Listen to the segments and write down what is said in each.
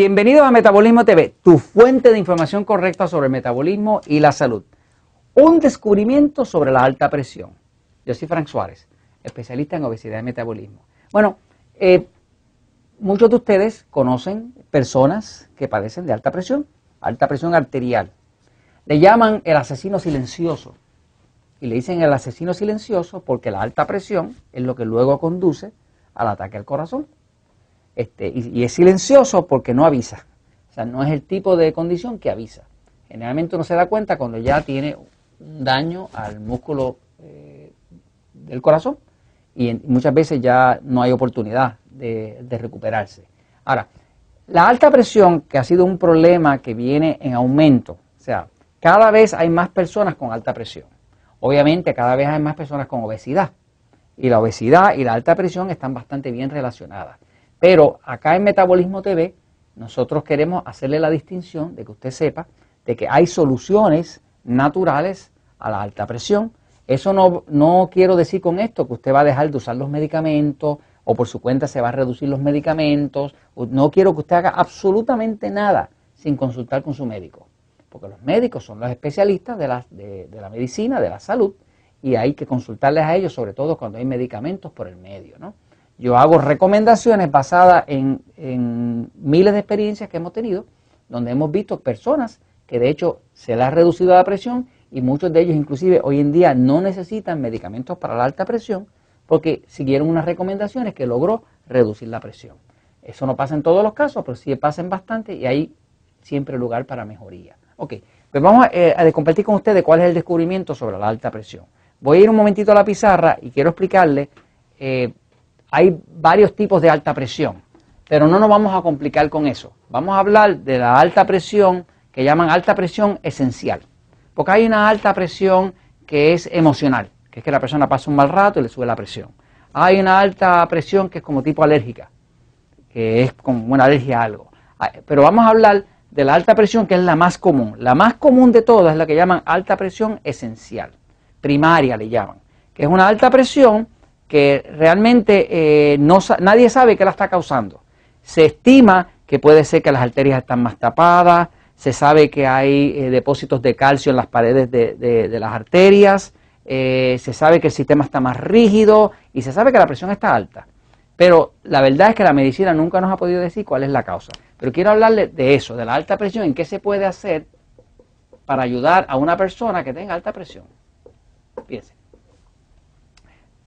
Bienvenidos a Metabolismo TV, tu fuente de información correcta sobre el metabolismo y la salud. Un descubrimiento sobre la alta presión. Yo soy Frank Suárez, especialista en obesidad y metabolismo. Bueno, eh, muchos de ustedes conocen personas que padecen de alta presión, alta presión arterial. Le llaman el asesino silencioso. Y le dicen el asesino silencioso porque la alta presión es lo que luego conduce al ataque al corazón. Este, y, es silencioso porque no avisa. O sea, no es el tipo de condición que avisa. Generalmente uno se da cuenta cuando ya tiene un daño al músculo eh, del corazón y muchas veces ya no hay oportunidad de, de recuperarse. Ahora, la alta presión, que ha sido un problema que viene en aumento, o sea, cada vez hay más personas con alta presión. Obviamente, cada vez hay más personas con obesidad. Y la obesidad y la alta presión están bastante bien relacionadas. Pero acá en Metabolismo TV nosotros queremos hacerle la distinción de que usted sepa de que hay soluciones naturales a la alta presión. Eso no, no quiero decir con esto que usted va a dejar de usar los medicamentos o por su cuenta se va a reducir los medicamentos. No quiero que usted haga absolutamente nada sin consultar con su médico, porque los médicos son los especialistas de la, de la medicina, de la salud, y hay que consultarles a ellos, sobre todo cuando hay medicamentos por el medio, ¿no? Yo hago recomendaciones basadas en, miles de experiencias que hemos tenido, donde hemos visto personas que de hecho se les ha reducido la presión y muchos de ellos inclusive hoy en día no necesitan medicamentos para la alta presión porque siguieron unas recomendaciones que logró reducir la presión. Eso no pasa en todos los casos, pero sí pasa en bastante y hay siempre lugar para mejoría. Ok, pues vamos a, eh, compartir con ustedes cuál es el descubrimiento sobre la alta presión. Voy a ir un momentito a la pizarra y quiero explicarle eh, hay varios tipos de alta presión, pero no nos vamos a complicar con eso. Vamos a hablar de la alta presión que llaman alta presión esencial, porque hay una alta presión que es emocional, que es que la persona pasa un mal rato y le sube la presión. Hay una alta presión que es como tipo alérgica, que es como una alergia a algo. Pero vamos a hablar de la alta presión que es la más común. La más común de todas es la que llaman alta presión esencial, primaria le llaman, que es una alta presión que realmente eh, no, nadie sabe qué la está causando. Se estima que puede ser que las arterias están más tapadas, se sabe que hay eh, depósitos de calcio en las paredes de, las arterias, eh, se sabe que el sistema está más rígido y se sabe que la presión está alta. Pero la verdad es que la medicina nunca nos ha podido decir cuál es la causa. Pero quiero hablarle de eso, de la alta presión, en qué se puede hacer para ayudar a una persona que tenga alta presión. Fíjense.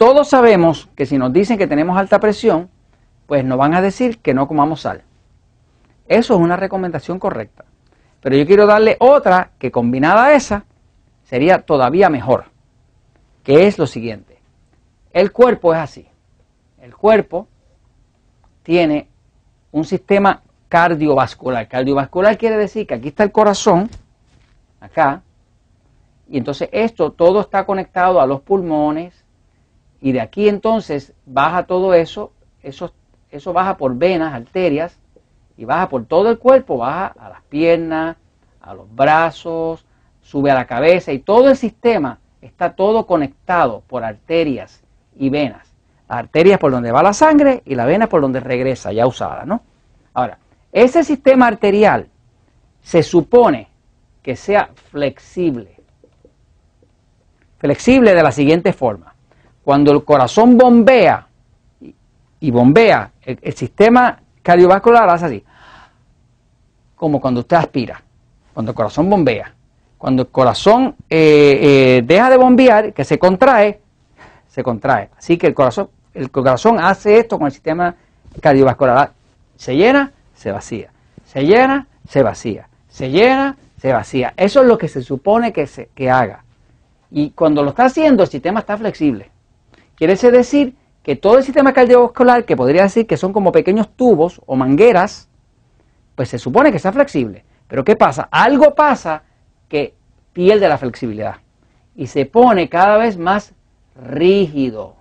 Todos sabemos que si nos dicen que tenemos alta presión, pues nos van a decir que no comamos sal. Eso es una recomendación correcta. Pero yo quiero darle otra que combinada a esa sería todavía mejor, que es lo siguiente. El cuerpo es así. El cuerpo tiene un sistema cardiovascular. Cardiovascular quiere decir que aquí está el corazón, acá, y entonces esto todo está conectado a los pulmones, y de aquí entonces baja todo eso, eso, baja por venas, arterias, y baja por todo el cuerpo, baja a las piernas, a los brazos, sube a la cabeza y todo el sistema está todo conectado por arterias y venas. Las arterias por donde va la sangre y la vena por donde regresa, ya usada, ¿no? Ahora, ese sistema arterial se supone que sea flexible. Flexible de la siguiente forma. Cuando el corazón bombea y bombea, el, sistema cardiovascular hace así, como cuando usted aspira, cuando el corazón bombea. Cuando el corazón eh, eh, deja de bombear, que se contrae, se contrae. Así que el corazón, el corazón hace esto con el sistema cardiovascular. Se llena, se vacía. Se llena, se vacía. Se llena, se vacía. Eso es lo que se supone que, se, que haga. Y cuando lo está haciendo, el sistema está flexible. Quiere decir que todo el sistema cardiovascular, que podría decir que son como pequeños tubos o mangueras, pues se supone que está flexible. Pero ¿qué pasa? Algo pasa que pierde la flexibilidad y se pone cada vez más rígido.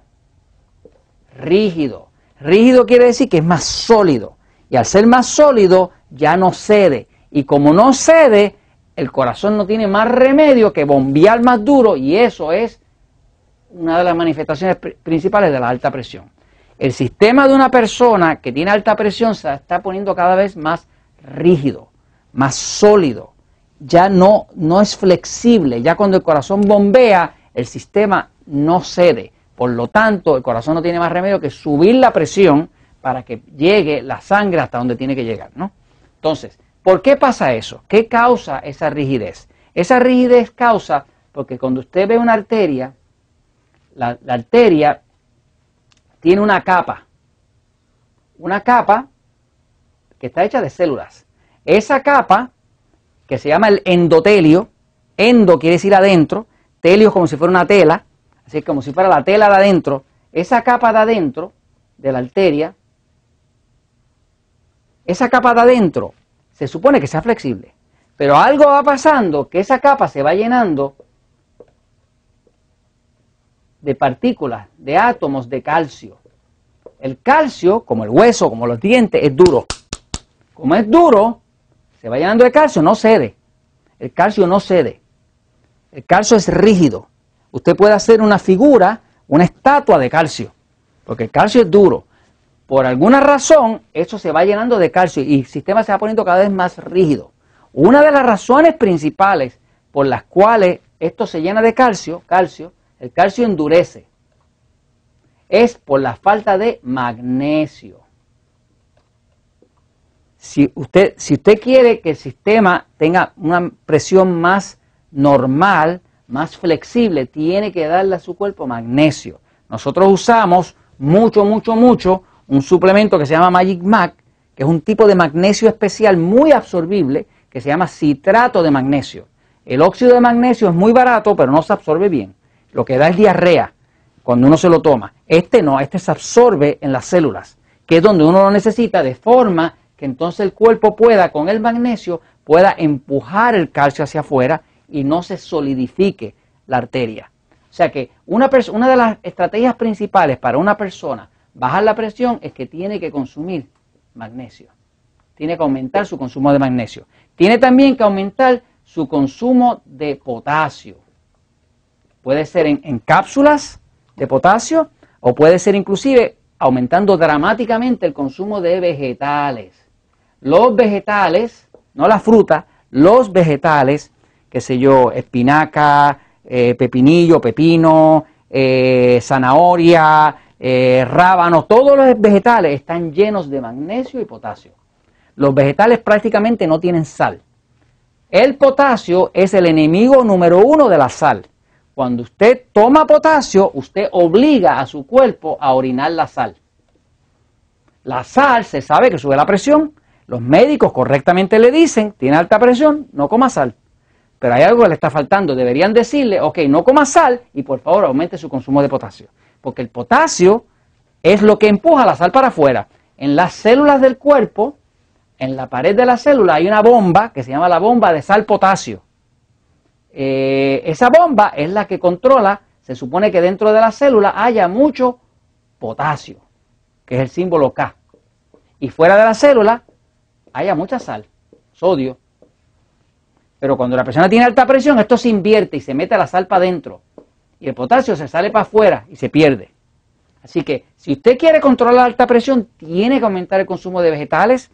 Rígido. Rígido quiere decir que es más sólido. Y al ser más sólido ya no cede. Y como no cede, el corazón no tiene más remedio que bombear más duro y eso es una de las manifestaciones principales de la alta presión. El sistema de una persona que tiene alta presión se está poniendo cada vez más rígido, más sólido, ya no, no es flexible, ya cuando el corazón bombea, el sistema no cede. Por lo tanto, el corazón no tiene más remedio que subir la presión para que llegue la sangre hasta donde tiene que llegar, ¿no? Entonces, ¿por qué pasa eso? ¿Qué causa esa rigidez? Esa rigidez causa porque cuando usted ve una arteria, la, arteria tiene una capa, una capa que está hecha de células. Esa capa, que se llama el endotelio, endo quiere decir adentro, telio como si fuera una tela, así como si fuera la tela de adentro, esa capa de adentro de la arteria, esa capa de adentro se supone que sea flexible, pero algo va pasando que esa capa se va llenando de partículas, de átomos de calcio. El calcio, como el hueso, como los dientes, es duro. Como es duro, se va llenando de calcio, no cede. El calcio no cede. El calcio es rígido. Usted puede hacer una figura, una estatua de calcio, porque el calcio es duro. Por alguna razón, eso se va llenando de calcio y el sistema se va poniendo cada vez más rígido. Una de las razones principales por las cuales esto se llena de calcio, calcio, el calcio endurece, es por la falta de magnesio. Si usted, si usted quiere que el sistema tenga una presión más normal, más flexible, tiene que darle a su cuerpo magnesio. Nosotros usamos mucho, mucho, mucho un suplemento que se llama Magic Mac, que es un tipo de magnesio especial muy absorbible, que se llama citrato de magnesio. El óxido de magnesio es muy barato, pero no se absorbe bien. Lo que da es diarrea cuando uno se lo toma. Este no, este se absorbe en las células, que es donde uno lo necesita, de forma que entonces el cuerpo pueda, con el magnesio, pueda empujar el calcio hacia afuera y no se solidifique la arteria. O sea que una, de las estrategias principales para una persona bajar la presión es que tiene que consumir magnesio. Tiene que aumentar su consumo de magnesio. Tiene también que aumentar su consumo de potasio. Puede ser en cápsulas de potasio o puede ser inclusive aumentando dramáticamente el consumo de vegetales. Los vegetales, no la fruta, los vegetales, qué sé yo, espinaca, eh, pepinillo, pepino, eh, zanahoria, eh, rábano, todos los vegetales están llenos de magnesio y potasio. Los vegetales prácticamente no tienen sal. El potasio es el enemigo número uno de la sal. Cuando usted toma potasio, usted obliga a su cuerpo a orinar la sal. La sal se sabe que sube la presión. Los médicos correctamente le dicen, tiene alta presión, no coma sal. Pero hay algo que le está faltando. Deberían decirle, ok, no coma sal y por favor aumente su consumo de potasio. Porque el potasio es lo que empuja la sal para afuera. En las células del cuerpo, en la pared de la célula hay una bomba que se llama la bomba de sal potasio. Eh, esa bomba es la que controla, se supone que dentro de la célula haya mucho potasio, que es el símbolo K. Y fuera de la célula haya mucha sal, sodio. Pero cuando la persona tiene alta presión, esto se invierte y se mete la sal para adentro. Y el potasio se sale para afuera y se pierde. Así que si usted quiere controlar la alta presión, tiene que aumentar el consumo de vegetales,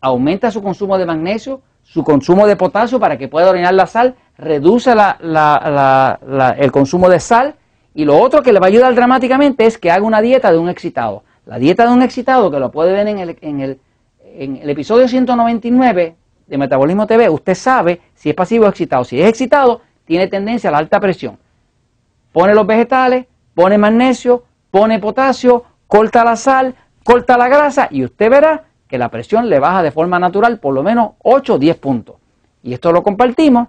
aumenta su consumo de magnesio, su consumo de potasio para que pueda orinar la sal, reduce el consumo de sal y lo otro que le va a ayudar dramáticamente es que haga una dieta de un excitado. La dieta de un excitado, que lo puede ver en el, en el, en el episodio 199 de Metabolismo TV, usted sabe si es pasivo o excitado. Si es excitado, tiene tendencia a la alta presión. Pone los vegetales, pone magnesio, pone potasio, corta la sal, corta la grasa y usted verá que la presión le baja de forma natural por lo menos 8 o 10 puntos. Y esto lo compartimos